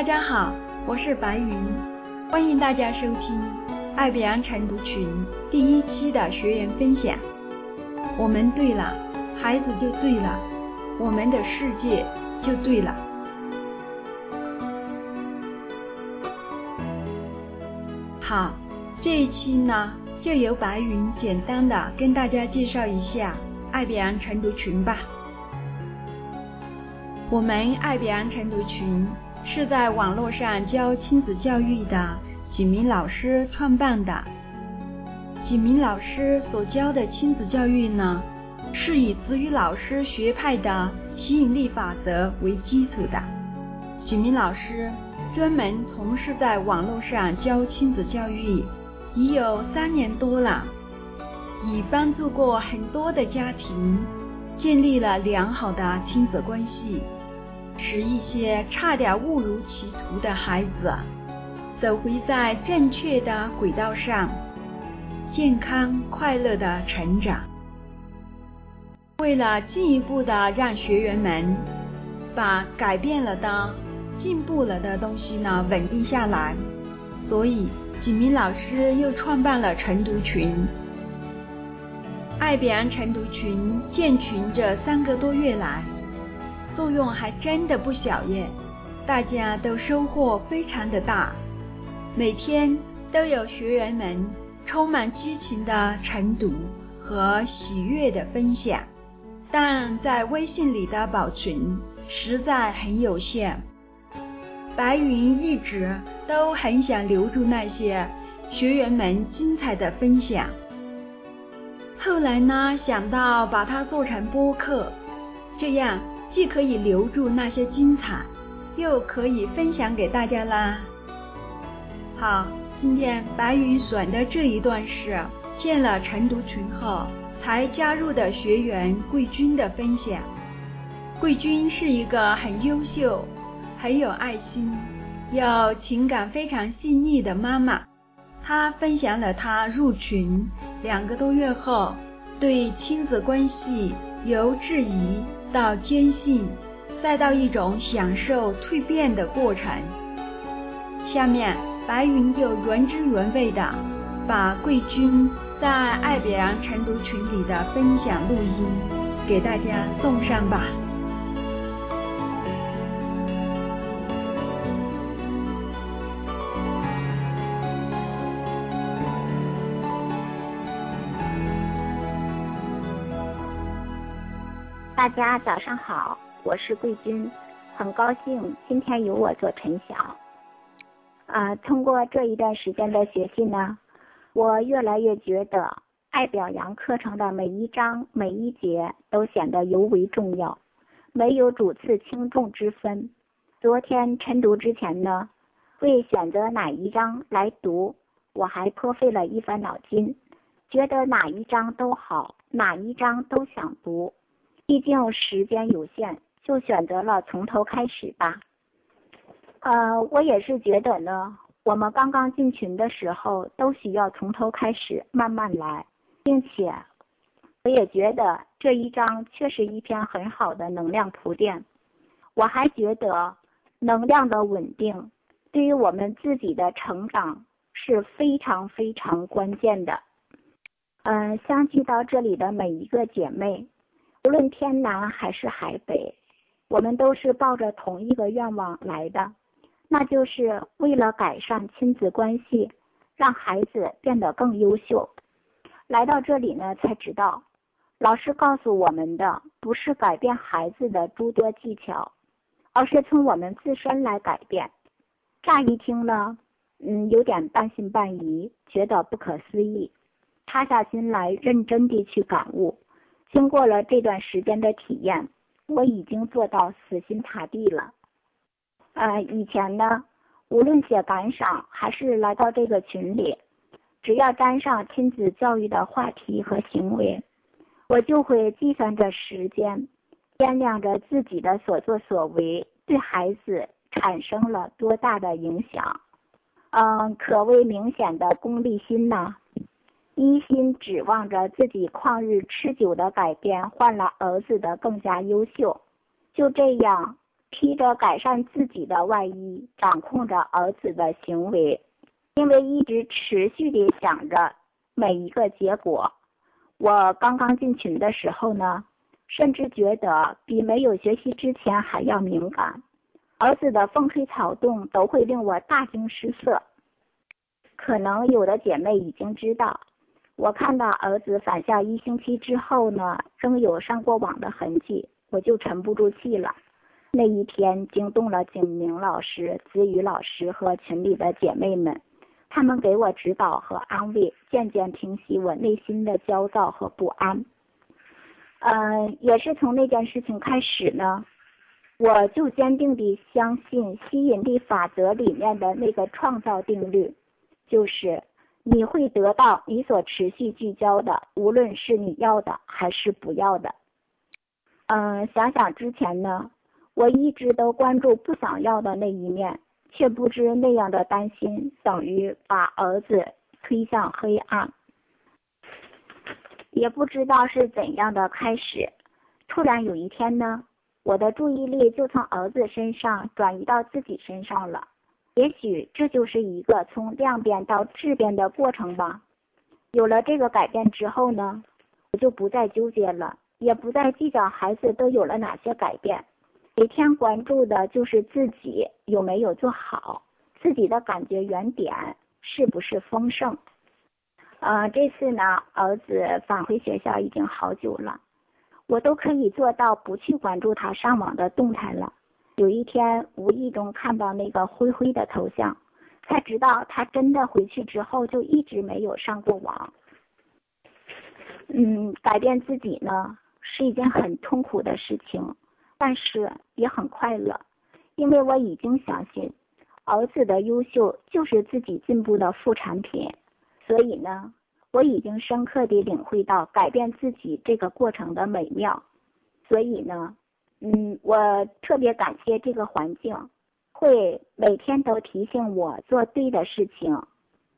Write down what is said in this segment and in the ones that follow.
大家好，我是白云，欢迎大家收听爱彼岸晨读群第一期的学员分享。我们对了，孩子就对了，我们的世界就对了。好，这一期呢，就由白云简单的跟大家介绍一下爱彼岸晨读群吧。我们爱彼岸晨读群是在网络上教亲子教育的几名老师创办的。几名老师所教的亲子教育呢，是以子语老师学派的吸引力法则为基础的。几名老师专门从事在网络上教亲子教育，已有三年多了，已帮助过很多的家庭建立了良好的亲子关系。使一些差点误入歧途的孩子走回在正确的轨道上，健康快乐的成长。为了进一步的让学员们把改变了的、进步了的东西呢稳定下来，所以几名老师又创办了晨读群。爱彼岸晨读群建群这三个多月来。作用还真的不小耶，大家都收获非常的大，每天都有学员们充满激情的晨读和喜悦的分享，但在微信里的保存实在很有限。白云一直都很想留住那些学员们精彩的分享，后来呢，想到把它做成播客，这样。既可以留住那些精彩，又可以分享给大家啦。好，今天白云选的这一段是建了晨读群后才加入的学员桂君的分享。桂君是一个很优秀、很有爱心、又情感非常细腻的妈妈。她分享了她入群两个多月后，对亲子关系由质疑。到坚信，再到一种享受蜕变的过程。下面，白云就原汁原味的把贵军在爱彼岸晨读群里的分享录音给大家送上吧。大家早上好，我是桂军，很高兴今天由我做晨晓。啊，通过这一段时间的学习呢，我越来越觉得爱表扬课程的每一章每一节都显得尤为重要，没有主次轻重之分。昨天晨读之前呢，为选择哪一章来读，我还颇费了一番脑筋，觉得哪一章都好，哪一章都想读。毕竟时间有限，就选择了从头开始吧。呃，我也是觉得呢，我们刚刚进群的时候都需要从头开始，慢慢来，并且我也觉得这一章确实一篇很好的能量铺垫。我还觉得能量的稳定对于我们自己的成长是非常非常关键的。嗯，相聚到这里的每一个姐妹。无论天南还是海北，我们都是抱着同一个愿望来的，那就是为了改善亲子关系，让孩子变得更优秀。来到这里呢，才知道，老师告诉我们的不是改变孩子的诸多技巧，而是从我们自身来改变。乍一听呢，嗯，有点半信半疑，觉得不可思议。塌下心来，认真地去感悟。经过了这段时间的体验，我已经做到死心塌地了。呃，以前呢，无论写感想还是来到这个群里，只要沾上亲子教育的话题和行为，我就会计算着时间，掂量着自己的所作所为对孩子产生了多大的影响。嗯，可谓明显的功利心呐。一心指望着自己旷日持久的改变换了儿子的更加优秀，就这样披着改善自己的外衣，掌控着儿子的行为。因为一直持续地想着每一个结果，我刚刚进群的时候呢，甚至觉得比没有学习之前还要敏感。儿子的风吹草动都会令我大惊失色。可能有的姐妹已经知道，我看到儿子返校一星期之后呢，仍有上过网的痕迹，我就沉不住气了。那一天惊动了景明老师、子宇老师和群里的姐妹们，他们给我指导和安慰，渐渐平息我内心的焦躁和不安。嗯，也是从那件事情开始呢，我就坚定地相信吸引力法则里面的那个创造定律。就是你会得到你所持续聚焦的，无论是你要的还是不要的。嗯，想想之前呢，我一直都关注不想要的那一面，却不知那样的担心等于把儿子推向黑暗。也不知道是怎样的开始，突然有一天呢，我的注意力就从儿子身上转移到自己身上了。也许这就是一个从量变到质变的过程吧。有了这个改变之后呢，我就不再纠结了，也不再计较孩子都有了哪些改变。每天关注的就是自己有没有做好，自己的感觉原点是不是丰盛。呃，这次呢，儿子返回学校已经好久了，我都可以做到不去关注他上网的动态了。有一天无意中看到那个灰灰的头像，才知道他真的回去之后就一直没有上过网。嗯，改变自己呢是一件很痛苦的事情，但是也很快乐，因为我已经相信儿子的优秀就是自己进步的副产品，所以呢，我已经深刻地领会到改变自己这个过程的美妙，所以呢。嗯，我特别感谢这个环境，会每天都提醒我做对的事情。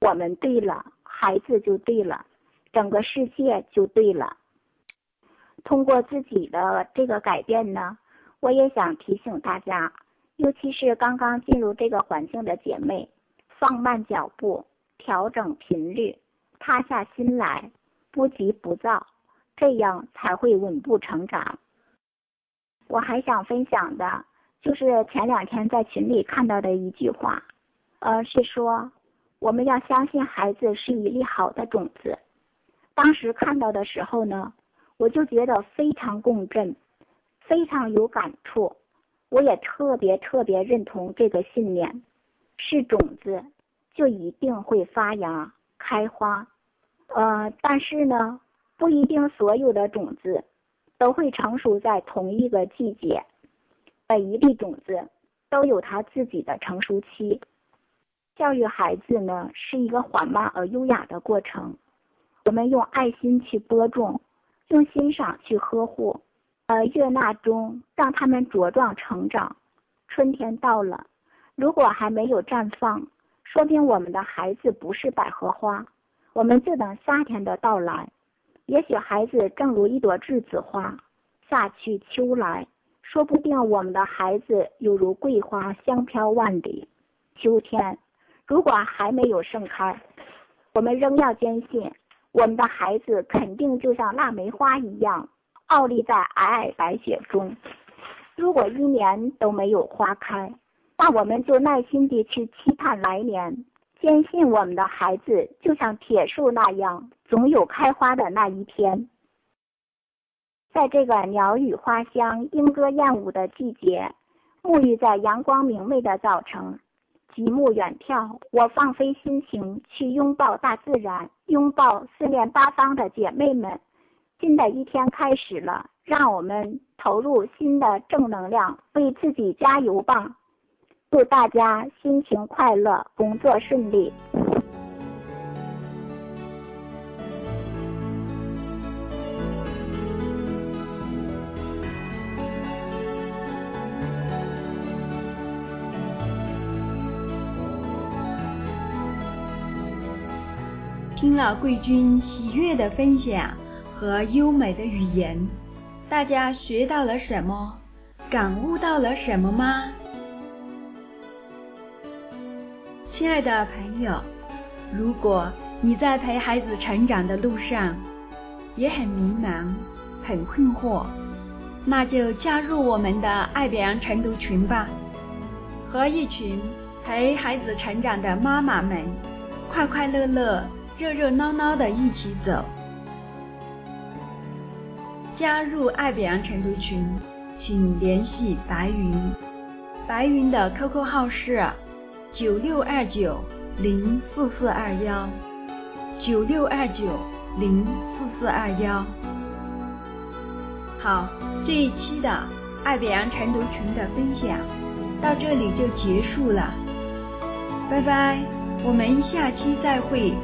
我们对了，孩子就对了，整个世界就对了。通过自己的这个改变呢，我也想提醒大家，尤其是刚刚进入这个环境的姐妹，放慢脚步，调整频率，塌下心来，不急不躁，这样才会稳步成长。我还想分享的，就是前两天在群里看到的一句话，呃，是说我们要相信孩子是一粒好的种子。当时看到的时候呢，我就觉得非常共振，非常有感触。我也特别特别认同这个信念，是种子就一定会发芽开花。呃，但是呢，不一定所有的种子。都会成熟在同一个季节，每一粒种子都有它自己的成熟期。教育孩子呢，是一个缓慢而优雅的过程。我们用爱心去播种，用欣赏去呵护，呃，悦纳中让他们茁壮成长。春天到了，如果还没有绽放，说明我们的孩子不是百合花。我们就等夏天的到来。也许孩子正如一朵栀子花，夏去秋来，说不定我们的孩子犹如桂花，香飘万里。秋天如果还没有盛开，我们仍要坚信，我们的孩子肯定就像腊梅花一样，傲立在皑皑白雪中。如果一年都没有花开，那我们就耐心地去期盼来年。坚信我们的孩子就像铁树那样，总有开花的那一天。在这个鸟语花香、莺歌燕舞的季节，沐浴在阳光明媚的早晨，极目远眺，我放飞心情去拥抱大自然，拥抱四面八方的姐妹们。新的一天开始了，让我们投入新的正能量，为自己加油吧！祝大家心情快乐，工作顺利。听了贵君喜悦的分享和优美的语言，大家学到了什么？感悟到了什么吗？亲爱的朋友，如果你在陪孩子成长的路上也很迷茫、很困惑，那就加入我们的爱表扬晨读群吧，和一群陪孩子成长的妈妈们快快乐乐、热热闹闹的一起走。加入爱表扬晨读群，请联系白云，白云的 QQ 号是。九六二九零四四二幺，九六二九零四四二幺。好，这一期的爱北洋晨读群的分享到这里就结束了，拜拜，我们下期再会。